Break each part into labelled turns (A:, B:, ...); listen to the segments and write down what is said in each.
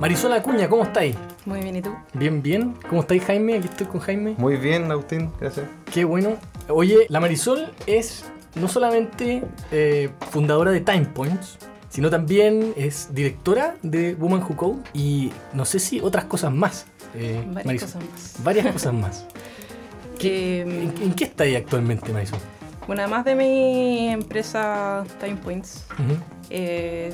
A: Marisol Acuña, ¿cómo estáis?
B: Muy bien, ¿y tú?
A: Bien, bien. ¿Cómo estáis, Jaime? Aquí estoy con Jaime.
C: Muy bien, Agustín, gracias.
A: Qué bueno. Oye, la Marisol es no solamente eh, fundadora de Time Points, sino también es directora de Woman Who Code y no sé si otras cosas más. eh,
B: Varias
A: Marisol.
B: cosas más.
A: Varias cosas más. ¿En, en qué estáis actualmente, Marisol?
B: bueno, además de mi empresa Time Points, eh,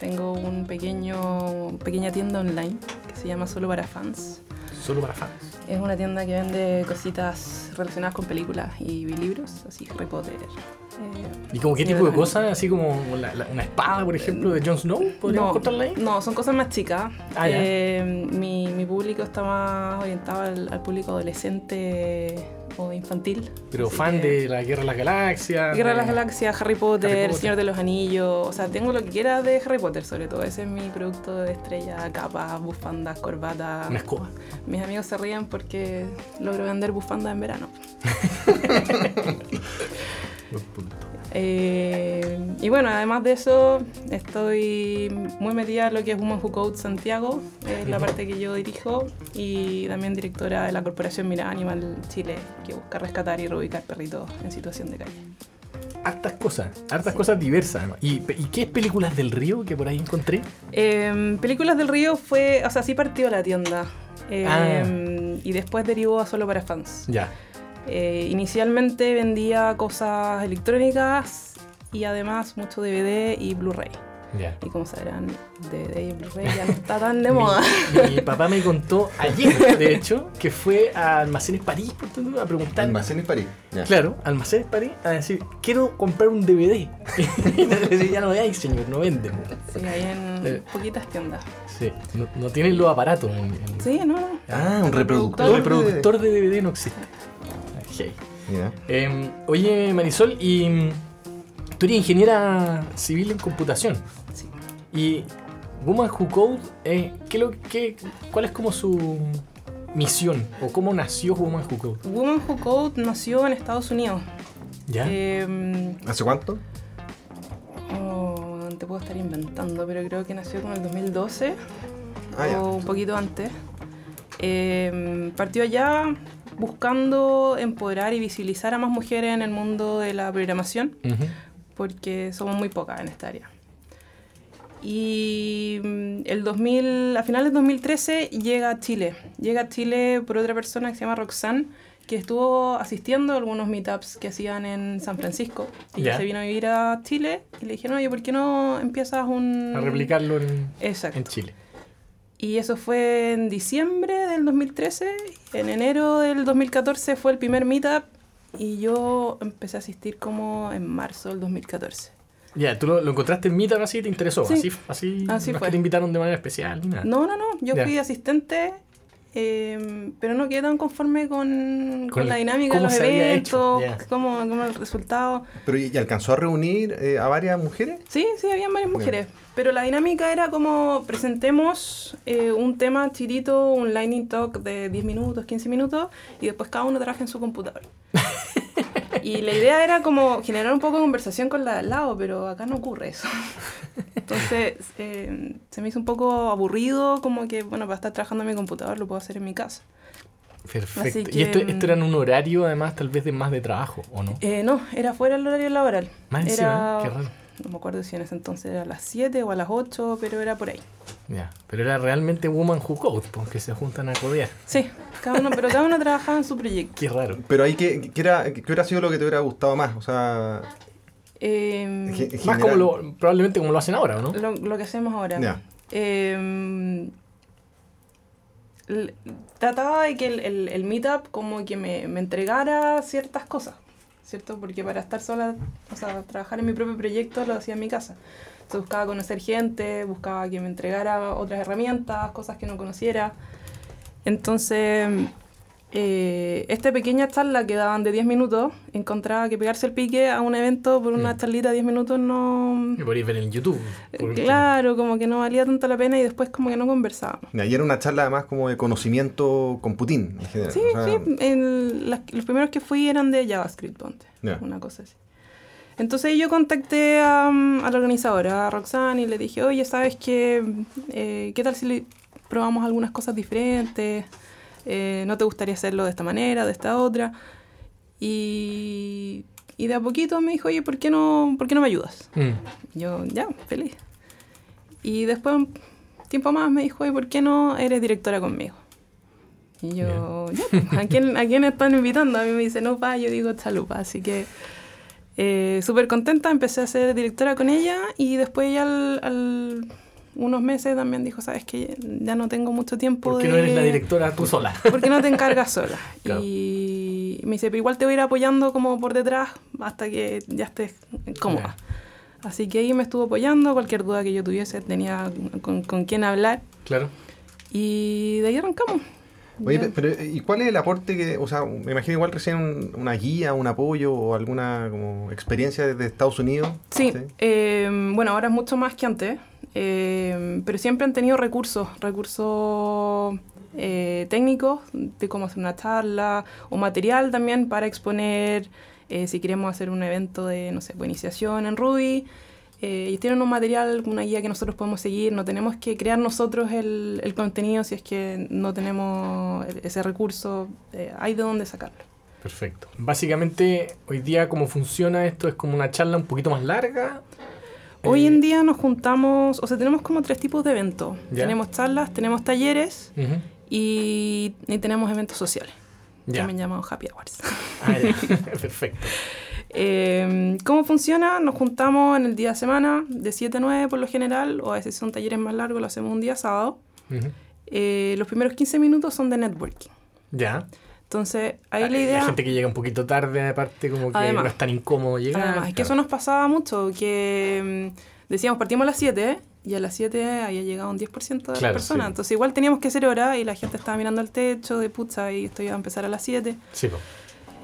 B: tengo un pequeño, pequeña tienda online que se llama Solo para Fans.
A: Solo para fans.
B: Es una tienda que vende cositas relacionadas con películas y libros, así Harry Potter. eh,
A: ¿Y como qué tipo de cosas? Así como la- la- una espada, por ejemplo, de Jon Snow. ¿Podríamos
B: no,
A: ahí?
B: no, son cosas más chicas.
A: Ah.
B: Eh, mi, mi público está más orientado al, al público adolescente infantil.
A: Pero
B: así
A: fan
B: que-
A: de la Guerra de las Galaxias.
B: Guerra de las Galaxias, Harry Potter,
A: Harry
B: El
A: Potter.
B: Señor de los Anillos. O sea, tengo lo que quiera de Harry Potter, sobre todo. Ese es mi producto de estrella: capas, bufandas, corbatas.
A: Una escoba.
B: Mis amigos se ríen porque logro vender bufandas en verano.
A: Buen punto.
B: Eh, y bueno, además de eso, estoy muy metida en lo que es Woman Who Code Santiago, es la parte que yo dirijo, y también directora de la corporación Mira Animal Chile, que busca rescatar y reubicar perritos en situación de calle.
A: Hartas cosas, hartas cosas diversas. ¿Y, pe- ¿Y qué películas del río que por ahí encontré?
B: Eh, Películas del Río fue, o sea, sí partió la tienda. eh,
A: Ah.
B: Y después derivó a solo para fans.
A: Ya.
B: Eh, inicialmente vendía cosas electrónicas y además mucho DVD y Blu-ray. Y como sabrán, DVD y Blu-ray ya no está tan de moda.
A: Mi, mi papá me contó ayer, de hecho, que fue a Almacenes París por ejemplo, a preguntar.
C: Almacenes París.
A: Claro, Almacenes París a decir, quiero comprar un DVD. y le decía, ya no hay, señor, no venden.
B: Sí, hay en
A: Eh.
B: poquitas tiendas.
A: Sí, no, no tienen los aparatos. en- en-
B: Sí, no, no.
C: Ah, un
A: El
C: reproductor.
A: reproductor de DVD no existe. Eh, oye, Marisol, y mm, tú eres ingeniera civil en computación.
B: Sí.
A: Y Woman Who Code, eh, ¿qué lo, qué, ¿cuál es como su misión? ¿O cómo nació Woman Who Code?
B: Woman Who Code nació en Estados Unidos.
A: ¿Ya?
B: Eh,
C: ¿Hace cuánto?
B: oh, te puedo estar inventando, pero creo que nació como en el 2012
C: Ah, ya.
B: o un poquito antes. Eh, partió allá buscando empoderar y visibilizar a más mujeres en el mundo de la programación. Porque somos muy pocas en esta área. Y mm, el 2000, a finales de 2013 llega a Chile. Llega a Chile por otra persona que se llama Roxanne, que estuvo asistiendo a algunos meetups que hacían en San Francisco. Y
A: Ya.
B: se vino a vivir a Chile y le dijeron, oye, ¿por qué no empiezas un...
A: A replicarlo en,
B: Exacto.
A: en Chile.
B: Y eso fue en diciembre del 2013. En enero del 2014 fue el primer meetup y yo empecé a asistir como en marzo del 2014.
A: Ya, tú lo, lo encontraste en Meetup así y te interesó.
B: Sí.
A: Así, así,
B: Así
A: no es
B: fue.
A: que te invitaron de manera especial nada.
B: No, no, no. Yo fui asistente, eh, pero no quedé tan conforme con, con
A: Con
B: la dinámica de los
A: había
B: eventos, cómo, cómo el resultado.
C: ¿Pero y y alcanzó a reunir eh, a varias mujeres?
B: Sí, sí, habían varias mujeres. Pero la dinámica era como presentemos eh, un tema chirito, un lightning talk de 10 minutos, 15 minutos, y después cada uno trabaja en su computador. y la idea era como generar un poco de conversación con la de al lado, pero acá no ocurre eso. Entonces eh, se me hizo un poco aburrido, como que, bueno, para estar trabajando en mi computador lo puedo hacer en mi casa.
A: Perfecto. ¿Y esto, esto era en un horario, además, tal vez de más de trabajo, o no?
B: Eh, no, era fuera del horario laboral.
A: Más encima,
B: era,
A: qué raro.
B: no me acuerdo si en ese entonces era a las 7 o a las 8, pero era por ahí.
A: Ya, pero era realmente Woman Who Code, porque se juntan a codear.
B: Sí, cada uno, pero cada uno trabajaba en su proyecto.
A: Qué raro.
C: Pero ahí, ¿qué, qué era, qué hubiera sido lo que te hubiera gustado más? O sea,
B: Eh,
C: en
A: Más como lo, probablemente como lo hacen ahora, ¿o ¿no?
B: lo, lo que hacemos ahora.
C: Ya.
B: Eh, l- trataba de que el, el, el meetup como que me, me entregara ciertas cosas, ¿cierto? Porque para estar sola, o sea, trabajar en mi propio proyecto lo hacía en mi casa. Entonces buscaba conocer gente, buscaba que me entregara otras herramientas, cosas que no conociera. Entonces, eh, esta pequeña charla que daban de 10 minutos, encontraba que pegarse el pique a un evento por una
A: Mm.
B: charlita de 10 minutos no...
A: Que podéis ver en YouTube. último.
B: Claro, como que no valía tanto la pena y después como que no conversábamos.
C: Y era una charla además como de conocimiento con Putin en general.
B: Sí,
C: o sea,
B: sí, el- las- los primeros que fui eran de JavaScript, ponte, una cosa así. Entonces yo contacté a, a la organizadora, a Roxanne, y le dije, oye, ¿sabes qué? Eh, ¿Qué tal si le- probamos algunas cosas diferentes, eh, no te gustaría hacerlo de esta manera, de esta otra. Y, y de a poquito me dijo, oye, ¿por qué no, por qué no me ayudas?
A: Mm.
B: Yo, ya, feliz. Y después, un tiempo más, me dijo, oye, ¿por qué no eres directora conmigo? Y yo, ya, pues, ¿a quién, ¿a quién están invitando? A mí me dice, no, pa, yo digo, chalupa. Así que eh, súper contenta, empecé a ser directora con ella y después ella al, al unos meses también dijo, sabes que ya no tengo mucho tiempo
A: ¿Por qué
B: de...
A: no eres la directora tú sola?
B: ¿Por qué no te encargas sola?
A: Claro.
B: Y me dice, pero igual te voy a ir apoyando como por detrás hasta que ya estés cómoda. Así que ahí me estuvo apoyando, cualquier duda que yo tuviese tenía con, con quién hablar
A: Claro.
B: y de ahí arrancamos.
C: Oye, pe- pero ¿y cuál es el aporte que, o sea, me imagino igual recién un- una guía, un apoyo o alguna como experiencia desde Estados Unidos?
B: Sí, eh, bueno, ahora es mucho más que antes, eh, pero siempre han tenido recursos, recursos eh, técnicos de cómo hacer una charla o material también para exponer eh, si queremos hacer un evento de, no sé, pues, iniciación en Ruby. Eh, ellos tienen un material, una guía que nosotros podemos seguir, no tenemos que crear nosotros el, el contenido si es que no tenemos ese recurso, eh, hay de dónde sacarlo.
A: Perfecto. Básicamente, hoy día cómo funciona esto es como una charla un poquito más larga.
B: Hoy
A: Eh,
B: en día nos juntamos, o sea, tenemos como tres tipos de eventos. Tenemos charlas, tenemos talleres y, y tenemos eventos sociales,
A: Ya.
B: también llamados happy hours.
A: Ah, ya. Perfecto.
B: Eh, ¿Cómo funciona? Nos juntamos en el día de semana, de 7 a 9 por lo general, o a veces son talleres más largos, lo hacemos un día sábado. Eh, los primeros 15 minutos son de networking.
A: Ya.
B: Entonces, ahí
A: Hay
B: la idea...
A: gente que llega un poquito tarde, aparte, como que
B: Además.
A: no es tan incómodo llegar.
B: Además, es que eso nos pasaba mucho, que mm, decíamos partimos a las 7 y a las 7 había llegado un 10% de
A: Claro,
B: las personas.
A: sí.
B: Entonces igual teníamos que hacer hora y la gente estaba mirando al techo de pucha y esto iba a empezar a las 7.
A: Sí, po.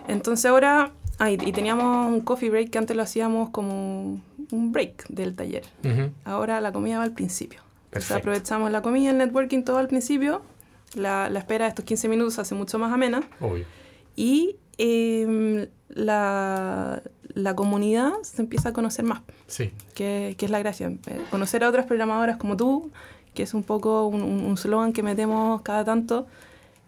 B: Entonces ahora, ah, y, teníamos un coffee break que antes lo hacíamos como un break del taller.
A: Ujú.
B: Ahora la comida va al principio. Entonces
A: Perfecto.
B: aprovechamos la comida, el networking todo al principio. La, la espera de estos 15 minutos se hace mucho más amena.
A: Obvio.
B: Y em, la, la comunidad se empieza a conocer más,
A: Sí.
B: que, que es la gracia. Eh, Conocer a otras programadoras como tú, que es un poco un- un un slogan que metemos cada tanto,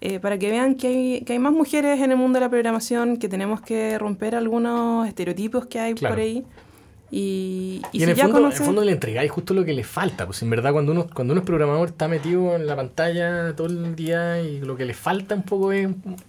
B: eh, para que vean que hay, que hay más mujeres en el mundo de la programación, que tenemos que romper algunos estereotipos que hay
A: Claro.
B: por ahí. Y, y
A: Y,
B: si
A: en, el
B: ya
A: fondo, en el
B: conoces-
A: fondo le entregáis justo lo que le falta. Pues en verdad, cuando uno, cuando uno es programador, está metido en la pantalla todo el día y lo que le falta un poco es.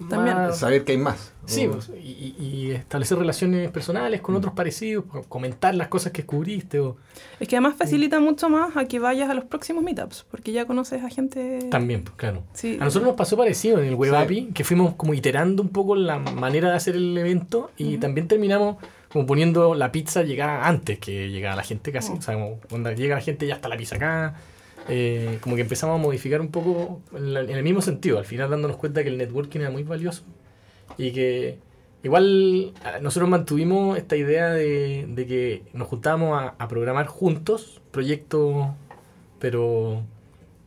B: También.
A: más-
C: Saber que hay más.
A: Sí,
C: O-
A: pues, y, y- establecer relaciones personales con otros parecidos, co- comentar las cosas que descubriste. O,
B: Es que además facilita mucho más a que vayas a los próximos meetups, porque ya conoces a gente...
A: también, pues claro.
B: Sí.
A: A nosotros nos pasó parecido en el Web
C: Sí.
A: API, que fuimos como iterando un poco la manera de hacer el evento y
B: Ujú.
A: también terminamos como poniendo la pizza llegada antes que llegara la gente casi.
B: Oh.
A: O sea, como cuando llega la gente ya está la pizza acá. Eh, como que empezamos a modificar un poco en, la- en el mismo sentido, al final dándonos cuenta que el networking era muy valioso y que igual ah, nosotros mantuvimos esta idea de, de que nos juntábamos a, a programar juntos proyectos, pero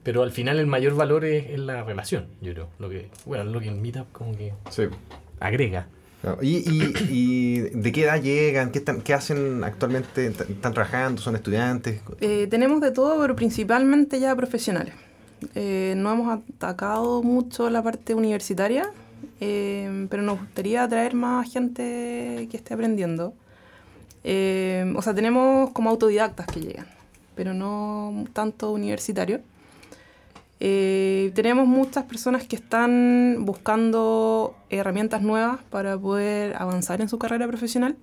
A: pero al final el mayor valor es, es la relación, yo creo. Lo que, bueno, lo que el Meetup como que
C: Sí.
A: agrega.
C: ¿Y, de qué edad llegan? ¿Qué, hacen actualmente? ¿Están trabajando? ¿Son estudiantes?
B: Eh, tenemos de todo, pero principalmente ya profesionales. Eh, no hemos atacado mucho la parte universitaria, eh, pero nos gustaría atraer más gente que esté aprendiendo. O sea, tenemos como autodidactas que llegan, pero no tanto universitarios. Eh, tenemos muchas personas que están buscando herramientas nuevas para poder avanzar en su carrera profesional.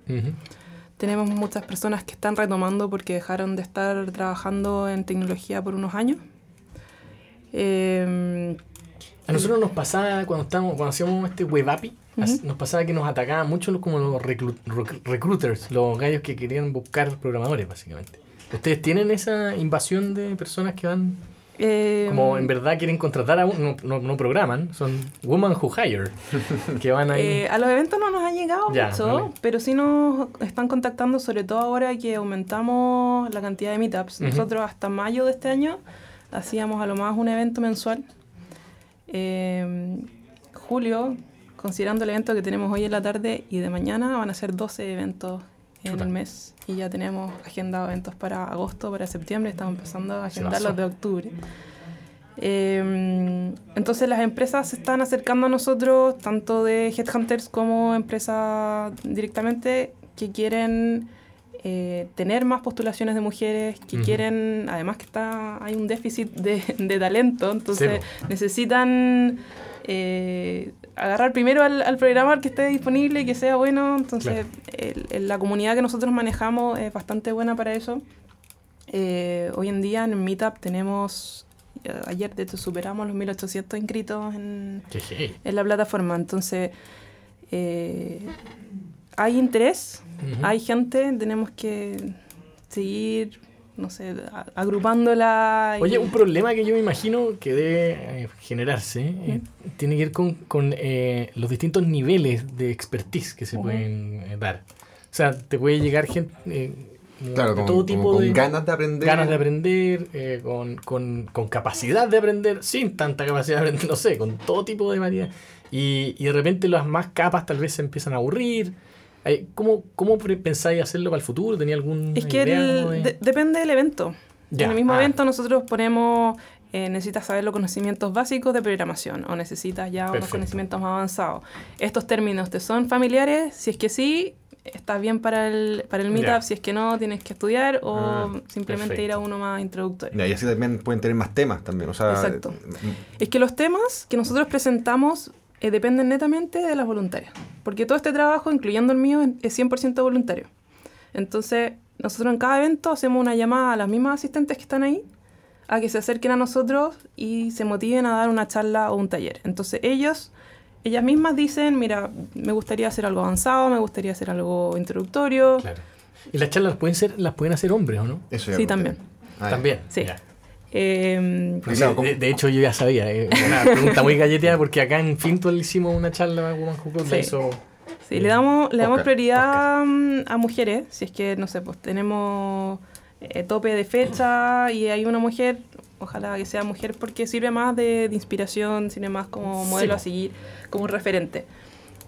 B: Tenemos muchas personas que están retomando porque dejaron de estar trabajando en tecnología por unos años. Eh,
A: A nosotros nos pasaba cuando estábamos, cuando hacíamos este web API,
B: Ujú.
A: as- nos pasaba que nos atacaban mucho los- como los reclu- rec- recruiters, los gallos que querían buscar programadores, básicamente. ¿Ustedes tienen esa invasión de personas que van,
B: eh,
A: como en verdad quieren contratar a un, no, no, no programan, son women who hire, que van ahí.
B: eh, a los eventos no nos ha llegado
A: Ya,
B: mucho,
A: vale.
B: pero sí nos están contactando, sobre todo ahora que aumentamos la cantidad de meetups. Nosotros hasta mayo de este año hacíamos a lo más un evento mensual. Eh, julio, considerando el evento que tenemos hoy en la tarde y de mañana, van a ser 12 eventos en
A: Chuta.
B: el mes. Y ya tenemos agendado eventos para agosto, para septiembre. Estamos empezando a agendar los de octubre. Eh, entonces las empresas se están acercando a nosotros, tanto de headhunters como empresas directamente, que quieren eh, tener más postulaciones de mujeres, que quieren, además que está hay un déficit de, de talento, entonces
A: Sí,
B: necesitan eh, agarrar primero al, al programador que esté disponible y que sea bueno. Entonces, el- la comunidad que nosotros manejamos es bastante buena para eso. Eh, hoy en día en Meetup tenemos, eh, ayer de hecho superamos los 1800 inscritos en, la plataforma. Entonces, eh, hay interés, hay gente, tenemos que seguir, no sé, agrupándola. y-
A: Oye, un problema que yo me imagino que debe eh, generarse eh, tiene que ver con, con, eh, los distintos niveles de expertise que se pueden eh, dar. O sea, te puede llegar gente eh,
C: Claro, con,
A: todo tipo
C: con
A: de
C: ganas de aprender.
A: ganas de aprender, eh, con, con- con capacidad de aprender, sin tanta capacidad de aprender, no sé, con todo tipo de variedad. Y, y de repente las más capas tal vez se empiezan a aburrir. Eh, ¿Cómo, cómo pensáis hacerlo para el futuro? ¿Tenía algún
B: Es que
A: idea
B: el-
A: como de-
B: de- depende del evento.
A: Ya,
B: En el mismo
A: ah.
B: evento nosotros ponemos, eh, necesitas saber los conocimientos básicos de programación o necesitas ya unos conocimientos más avanzados. ¿Estos términos te son familiares? Si es que sí, estás bien para el, para el meetup.
A: Ya.
B: Si es que no, tienes que estudiar o
C: Ah,
B: simplemente ir a uno más introductorio.
C: Ya, y así también pueden tener más temas también. O sea,
B: Exacto.
C: mm,
B: Es que los temas que nosotros presentamos eh, dependen netamente de las voluntarias. Porque todo este trabajo, incluyendo el mío, es 100% voluntario. Entonces, nosotros en cada evento hacemos una llamada a las mismas asistentes que están ahí a que se acerquen a nosotros y se motiven a dar una charla o un taller. Entonces, ellos, ellas mismas dicen, mira, me gustaría hacer algo avanzado, me gustaría hacer algo introductorio.
A: Claro. Y las charlas pueden ser, las pueden hacer hombres, ¿o no?
C: Eso ya
B: Sí, también.
C: Ah.
A: También.
B: Sí.
A: ya.
B: Eh,
A: de, de hecho, yo ya sabía. eh, una pregunta muy galleteada porque acá en Fintual hicimos una charla con Woman Who Code,
B: Sí. Sí, le damos, le damos
C: Oscar,
B: prioridad mm, a mujeres, si es que, no sé, pues tenemos eh, tope de fecha y hay una mujer, ojalá que sea mujer porque sirve más de, de inspiración, sirve más como modelo a seguir, como un referente.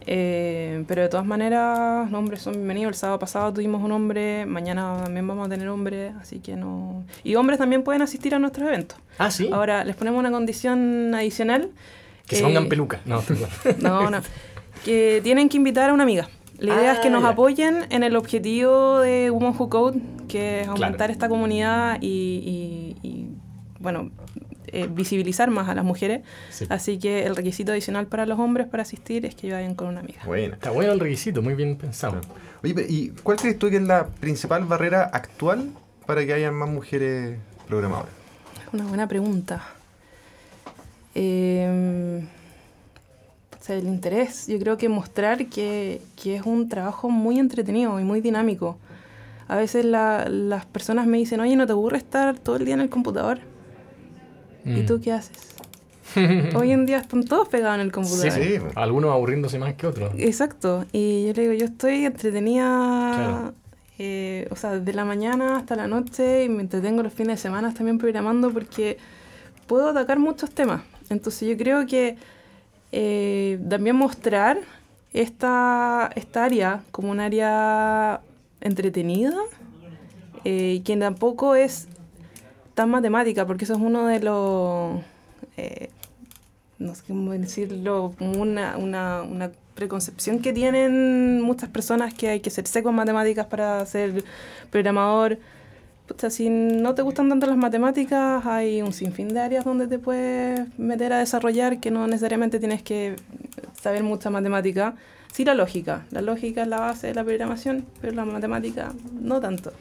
B: Eh, pero de todas maneras, los hombres son bienvenidos. El sábado pasado tuvimos un hombre, mañana también vamos a tener hombre, así que no... Y hombres también pueden asistir a nuestros eventos.
A: Ah, sí.
B: Ahora, les ponemos una condición adicional.
A: que se pongan
B: eh,
A: peluca. No,
B: no, no. Que tienen que invitar a una amiga. La idea es que
A: Ah,
B: nos
A: ya.
B: apoyen en el objetivo de Women Who Code, que es aumentar
A: Claro.
B: esta comunidad y, y- y, bueno, eh, visibilizar más a las mujeres.
A: Sí.
B: Así que el requisito adicional para los hombres para asistir es que vayan con una amiga.
C: Buena.
A: Está bueno el requisito, muy bien pensado.
C: Oye, pero, ¿y cuál crees tú que es la principal barrera actual para que haya más mujeres programadoras?
B: Una buena pregunta. Eh, o sea, el interés, yo creo que mostrar que, que es un trabajo muy entretenido y muy dinámico. A veces la- las personas me dicen, oye, ¿no te aburre estar todo el día en el computador? ¿Y
A: Mm.
B: tú qué haces? Hoy en día están todos pegados en el
A: Sí,
B: computador.
A: sí. Algunos aburriéndose más que otros.
B: Exacto. Y yo le digo, yo estoy entretenida,
A: Claro.
B: eh, o sea, desde la mañana hasta la noche y me entretengo los fines de semana también programando porque puedo atacar muchos temas. Entonces yo creo que eh, también mostrar esta, esta área como un área entretenida, eh, que tampoco es tan matemática, porque eso es uno de los... eh, no sé cómo decirlo, una, una, una preconcepción que tienen muchas personas que hay que ser seco en matemáticas para ser programador. Pucha, si no te gustan tanto las matemáticas, hay un sinfín de áreas donde te puedes meter a desarrollar que no necesariamente tienes que saber mucha matemática. Sí la lógica, la lógica es la base de la programación, pero la matemática no tanto.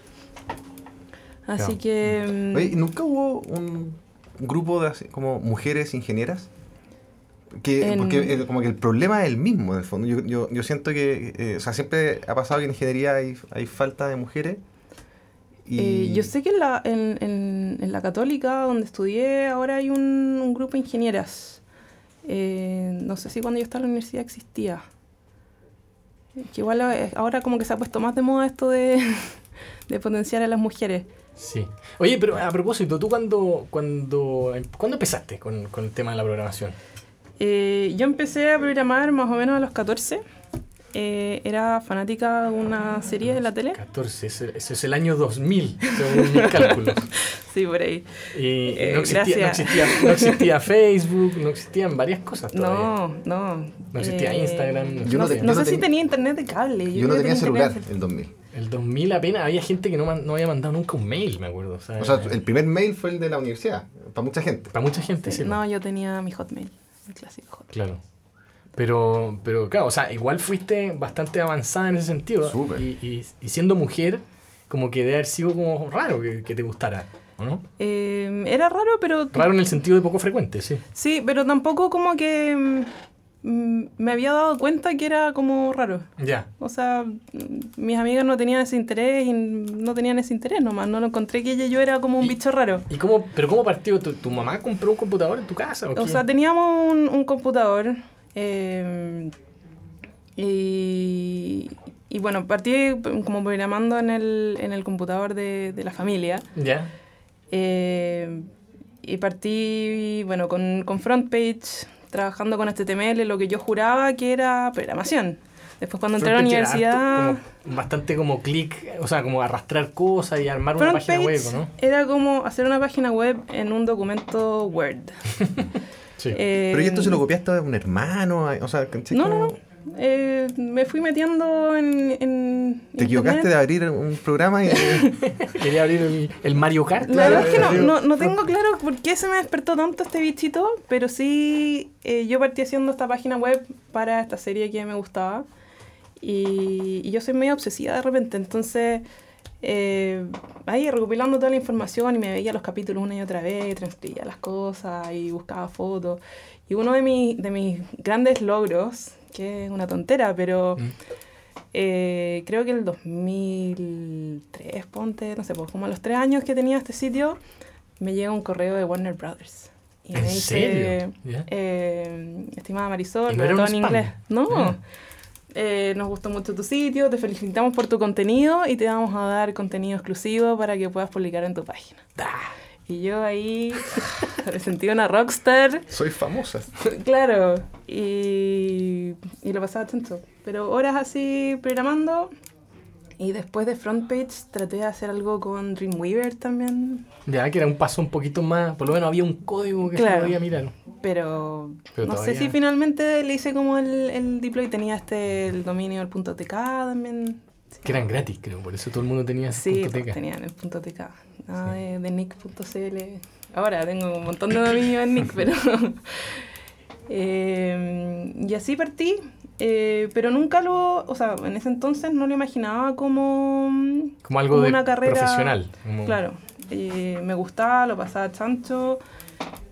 B: Así
A: Claro.
B: que... mm,
C: Oye, ¿y ¿nunca hubo un grupo de así, como mujeres ingenieras? Que,
B: En-
C: Porque el- como que el problema es el mismo, en el fondo. Yo, yo, yo siento que, eh, o sea, siempre ha pasado que en ingeniería hay, hay falta de mujeres. Y...
B: Eh, yo sé que en la, en, en- en la católica, donde estudié, ahora hay un, un grupo de ingenieras. Eh, no sé si cuando yo estaba en la universidad existía. Eh, Que igual eh, ahora como que se ha puesto más de moda esto de, de potenciar a las mujeres.
A: Sí. Oye, pero a propósito, ¿tú cuándo, cuando, cuándo empezaste con, con el tema de la programación?
B: Eh, yo empecé a programar más o menos a los 14. Eh, era fanática de una serie de la tele.
A: 14, ese, ese es el año 2000, según mis cálculos.
B: Sí, por ahí.
A: Y
B: Eh,
A: no, existía, no,
B: gracias.
A: existía, no existía Facebook, no existían varias cosas todavía.
B: No, no.
A: No existía Instagram, no
C: Yo no
B: no,
C: te-
B: sé-
C: yo
B: no si
C: tenía-
B: tenía internet de cable.
C: Yo,
B: creo
C: no
B: que
C: tenía celular el 2000.
A: El 2000 apenas había gente que no, había mandado nunca un mail, me acuerdo. O sea,
C: O sea, el primer mail fue el de la universidad, para mucha gente.
A: para mucha gente, sí.
B: No, yo tenía mi Hotmail, mi clásico Hotmail.
A: Claro. Pero, pero claro, o sea, igual fuiste bastante avanzada en ese sentido.
C: Súper.
A: Y, y- y siendo mujer, como que debe haber sido como raro que, que te gustara, ¿o no?
B: Eh, era raro, pero
A: Raro en el sentido de poco frecuente, sí.
B: sí, pero tampoco como que me había dado cuenta que era como raro.
A: Ya.
B: O sea, mm, mis amigas no tenían ese interés y no tenían ese interés nomás. No lo encontré que ella y yo era como un bicho raro.
A: ¿Y cómo, pero cómo partió? ¿Tu, tu mamá compró un computador en tu casa? ¿o,
B: O sea, teníamos un, un computador eh, y, y bueno, partí como programando en el, en el computador de, de la familia.
A: Ya.
B: Eh, y partí, bueno, con, con FrontPage, trabajando con HTML, lo que yo juraba que era programación. Después cuando entré a la universidad...
A: harto, como bastante como clic, o sea, como arrastrar cosas y armar una página web, ¿no?
B: era como hacer una página web en un documento Word.
A: Sí.
B: Eh,
C: Pero ¿y esto se lo copiaste a un hermano? O sea.
B: No, no, no. Eh, me fui metiendo en... en
C: Te equivocaste de abrir un programa y...
A: Quería abrir el, el Mario Kart.
B: La verdad es que no, no, no tengo claro por qué se me despertó tanto este bichito, pero sí eh, yo partí haciendo esta página web para esta serie que me gustaba y, y yo soy medio obsesiva de repente, entonces eh, ahí recopilando toda la información y me veía los capítulos una y otra vez, transcribía las cosas y buscaba fotos. Y uno de, mis de mis grandes logros, que es una tontera, pero...
A: Mm.
B: Eh, creo que el 2003, ponte, no sé, pues como a los tres años que tenía este sitio, me llega un correo de Warner Brothers. Y
A: ¿En
B: me dice, eh, estimada Marisol,
A: ¿Y no
B: todo en inglés. No,
A: Ah.
B: Eh, nos gustó mucho tu sitio, te felicitamos por tu contenido y te vamos a dar contenido exclusivo para que puedas publicar en tu página.
A: Ah,
B: Y yo ahí me sentí una rockstar.
C: Soy famosa.
B: Claro, y, y lo pasaba tanto. Pero horas así programando. Y después de FrontPage traté de hacer algo con Dreamweaver también.
A: Ya que era un paso un poquito más, por lo menos había un código que se
B: Claro.
A: podía mirar.
B: Pero,
A: Pero
B: no
A: todavía-
B: sé si finalmente le hice como el, el deploy. Tenía este el dominio el punto .tk también. Sí.
A: Que eran gratis, creo, por eso todo el mundo tenía
B: Sí,
A: punto
B: pues, tenían el punto .tk. Nada de, de nick.cl. Ahora tengo un montón de dominios en nick, pero... Eh, y así partí, eh, pero nunca lo... O sea, en ese entonces no lo imaginaba como...
A: Como algo
B: como
A: de
B: una carrera
A: profesional. como-
B: Claro, eh, me gustaba, lo pasaba chancho.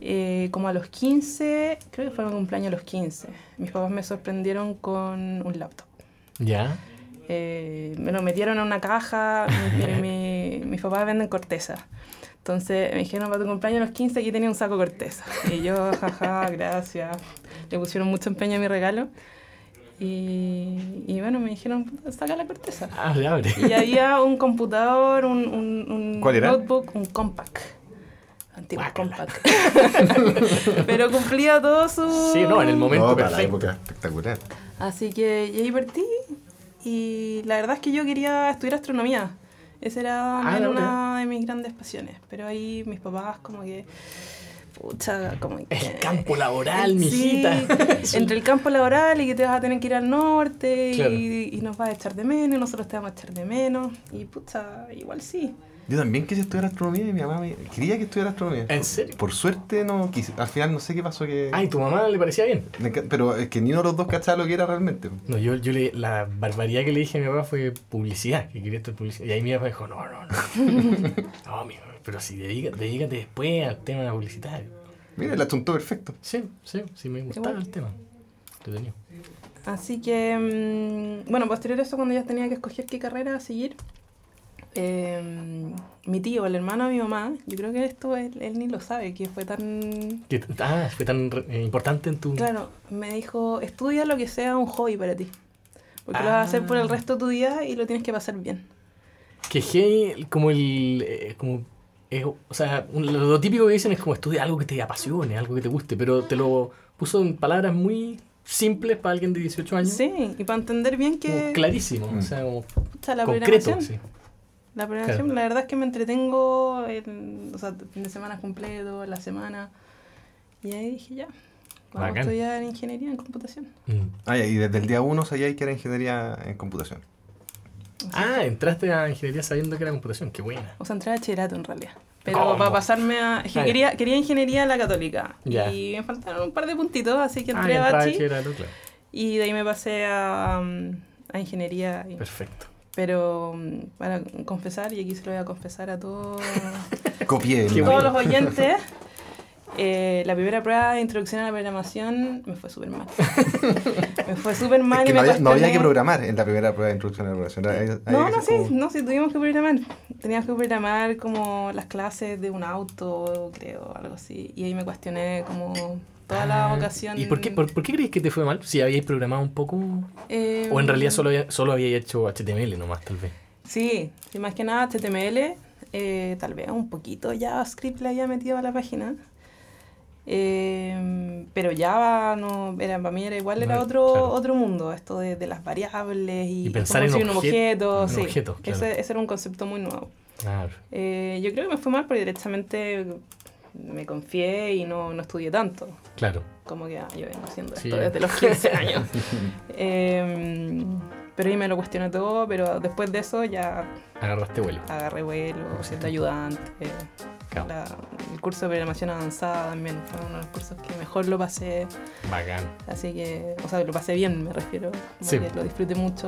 B: eh, como a los 15, creo que fue mi cumpleaños a los 15, mis papás me sorprendieron con un laptop.
A: Ya.
B: Eh, me lo metieron en una caja, mi- mi- mi- mis papás venden corteza. Entonces me dijeron, para tu cumpleaños a los 15 aquí tenía un saco corteza. Y yo, jaja, gracias. Le pusieron mucho empeño a mi regalo. Y, y bueno, me dijeron, saca la corteza.
A: Abre, abre.
B: Y había un computador, un, un, un
C: ¿Cuál era?
B: notebook, un compact. Antiguo
A: Guácala.
B: compact. Pero cumplía todo su...
A: Sí, no, en el momento
C: No, para la época espectacular.
B: Así que y ahí partí. Y la verdad es que yo quería estudiar astronomía. Esa era
A: Ah, no,
B: una de mis grandes pasiones. Pero ahí mis papás como que... Pucha, como que...
A: El campo laboral, mijita. Sí.
B: entre el campo laboral y que te vas a tener que ir al norte
A: Claro.
B: y, y nos vas a echar de menos, y nosotros te vamos a echar de menos. Y pucha, igual sí.
C: Yo también quise estudiar astronomía y mi mamá me quería que estudiara astronomía.
A: ¿En serio?
C: Por suerte no quise. Al final no sé qué pasó que...
A: Ay, ¿tu mamá le parecía bien?
C: Pero es que ni uno de los dos cachaba lo que era realmente.
A: No, yo, yo le, la barbaridad que le dije a mi papá fue publicidad, que quería estar publicidad. Y ahí mi papá dijo, no, no, no. no, mi, pero si dedícate después al tema publicitario.
C: Mira, la atuntó perfecto.
A: Sí, sí, sí me gustaba
B: bueno.
A: el tema. Entretenido.
B: Así que, mm, bueno, posterior a eso, cuando ya tenía que escoger qué carrera seguir, eh, mi tío, el hermano de mi mamá, yo creo que esto él, él ni lo sabe, que fue tan...
A: ¿Qué- Ah, fue tan eh, importante en tu...
B: Claro, me dijo, estudia lo que sea un hobby para ti. Porque lo vas a hacer por el
A: Ah.
B: resto de tu vida y lo tienes que pasar bien.
A: Que hey, como el... eh, como, es- o sea, un- lo, típico que dicen es como estudia algo que te apasione, algo que te guste, pero te lo puso en palabras muy simples para alguien de 18 años.
B: Sí, y para entender bien
A: Como
B: que
A: clarísimo, o
C: Mm.
A: sea, como
B: pucha, la
A: concreto. Sí.
B: La programación,
A: Claro.
B: la verdad es que me entretengo, en, o sea, fin de semana completo, la semana. Y ahí dije ya, vamos
A: Bacán.
B: a estudiar ingeniería en computación.
A: Mm.
C: Ah, ya, y desde el día 1 sabía que era ingeniería en computación.
A: Ah, entraste a ingeniería sabiendo que era computación. Qué buena.
B: O sea, entré a bachillerato en realidad. Pero
A: ¿Cómo?
B: para pasarme a... es que
A: Ah,
B: quería, quería ingeniería en la católica.
A: Ya.
B: Y me faltaron un par de puntitos, así que
A: Ah,
B: entré a
A: bachillerato, claro.
B: Y de ahí me pasé a, um, a ingeniería. y-
A: Perfecto.
B: Pero um, para confesar, y aquí se lo voy a confesar a todos,
C: Copié.
B: Todos
A: bueno.
B: los oyentes, eh, la primera prueba de introducción a la programación me fue súper mal. me fue súper mal
C: Es que
B: y
C: no
B: me
C: había, no había que programar en la primera prueba de introducción a la programación.
B: No, no, sí,
C: como-
B: no, sí, tuvimos que programar. Teníamos que programar como las clases de un auto, creo, algo así. Y ahí me cuestioné como toda la
A: Ah,
B: vocación.
A: ¿Y por qué, por, por qué crees que te fue mal? Si habíais programado un poco.
B: Eh,
A: O en realidad solo, había- solo habíais hecho HTML nomás, tal vez.
B: Sí, sí, más que nada HTML, eh, tal vez un poquito JavaScript le había metido a la página. Eh, pero Java no era para mí era igual era
A: No,
B: otro
A: claro.
B: otro mundo esto de, de las variables y,
A: Y pensar en
B: un
A: objet-
B: objeto
A: en
B: sí
A: objetos, claro.
B: ese, ese era un concepto muy nuevo
A: Claro.
B: Eh, yo creo que me fue mal porque directamente me confié y no, no estudié tanto
A: Claro.
B: como que ah, yo vengo haciendo
A: Sí.
B: esto desde los 15 años Eh, pero ahí me lo cuestioné todo pero después de eso ya
A: Agarraste vuelo.
B: agarré vuelo, siendo ayudante.
A: Claro.
B: la- el curso de programación avanzada también fue uno de los cursos que mejor lo pasé.
A: Bacán.
B: Así que, o sea, lo pasé bien, me refiero.
A: Sí.
B: que lo disfruté mucho.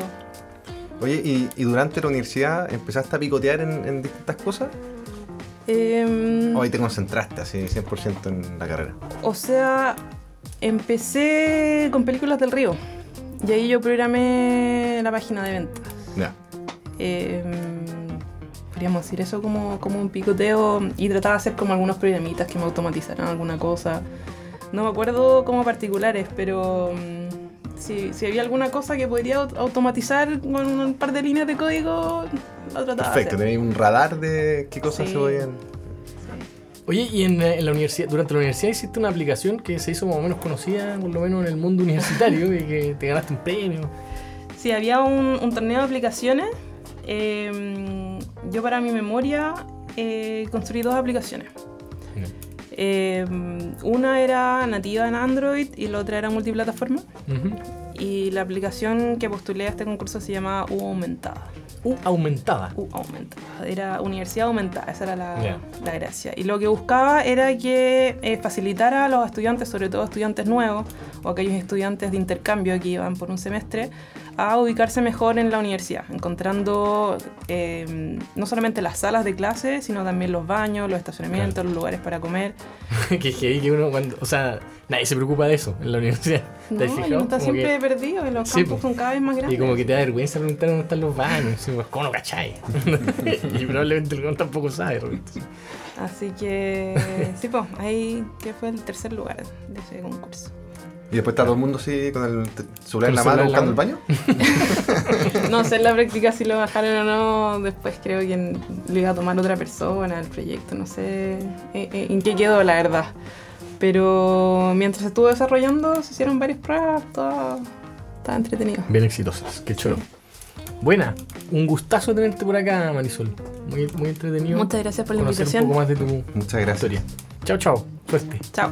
C: Oye, ¿y, y durante la universidad empezaste a picotear en, en distintas cosas?
B: Em,
C: ¿O ahí te concentraste así 100% en la carrera?
B: o sea, empecé con películas del río. Y ahí yo programé la página de ventas.
C: Ya.
B: Eh, podríamos decir eso como, como un picoteo y trataba de hacer como algunos programitas que me automatizaran alguna cosa. No me acuerdo como particulares, pero mm, si, si había alguna cosa que podría au- automatizar con un par de líneas de código, lo trataba
C: Perfecto, tenéis un radar de qué cosas
B: Sí.
C: se podían.
B: Sí.
A: Oye, y en, en la universidad, durante la universidad hiciste una aplicación que se hizo más o menos conocida, por lo menos en el mundo universitario, y que te ganaste un premio.
B: Sí, había un, un torneo de aplicaciones. eh, yo para mi memoria eh, construí dos aplicaciones. Eh, una era nativa en Android y la otra era multiplataforma. Y la aplicación que postulé a este concurso se llama U Aumentada.
A: U aumentada.
B: U Aumentada. Era Universidad Aumentada, esa era la, la gracia. Y lo que buscaba era que eh, facilitara a los estudiantes, sobre todo estudiantes nuevos o aquellos estudiantes de intercambio que iban por un semestre, a ubicarse mejor en la universidad, encontrando eh, no solamente las salas de clase, sino también los baños, los estacionamientos, los lugares para comer.
A: que que uno cuando. O sea, nadie se preocupa de eso en la universidad. ¿Te
B: No, y uno está
A: Como
B: siempre
A: que-
B: perdido y los
A: Sí,
B: campus
A: po.
B: son cada vez más grandes.
A: Y como que te da vergüenza preguntar dónde están los baños. Y pues, ¿Cómo no cacháis? y probablemente el tampoco sabe. Roberto.
B: Así que, sí, pues, ahí que fue el tercer lugar de ese concurso.
C: Y después está todo el mundo así con el celular en la mano buscando el baño.
B: No sé en la práctica si lo bajaron o no, después creo que lo iba a tomar otra persona el proyecto, no sé eh, eh, en qué quedó la verdad. Pero mientras estuvo desarrollando se hicieron varias pruebas, todo estaba entretenido.
A: Bien exitosas. Qué chulo. Buena. Un gustazo tenerte por acá, Marisol. Muy, muy entretenido.
B: Muchas gracias por la invitación.
A: un poco más de tu
C: Muchas gracias.
A: historia. Chao, chao. Suerte.
B: Chao.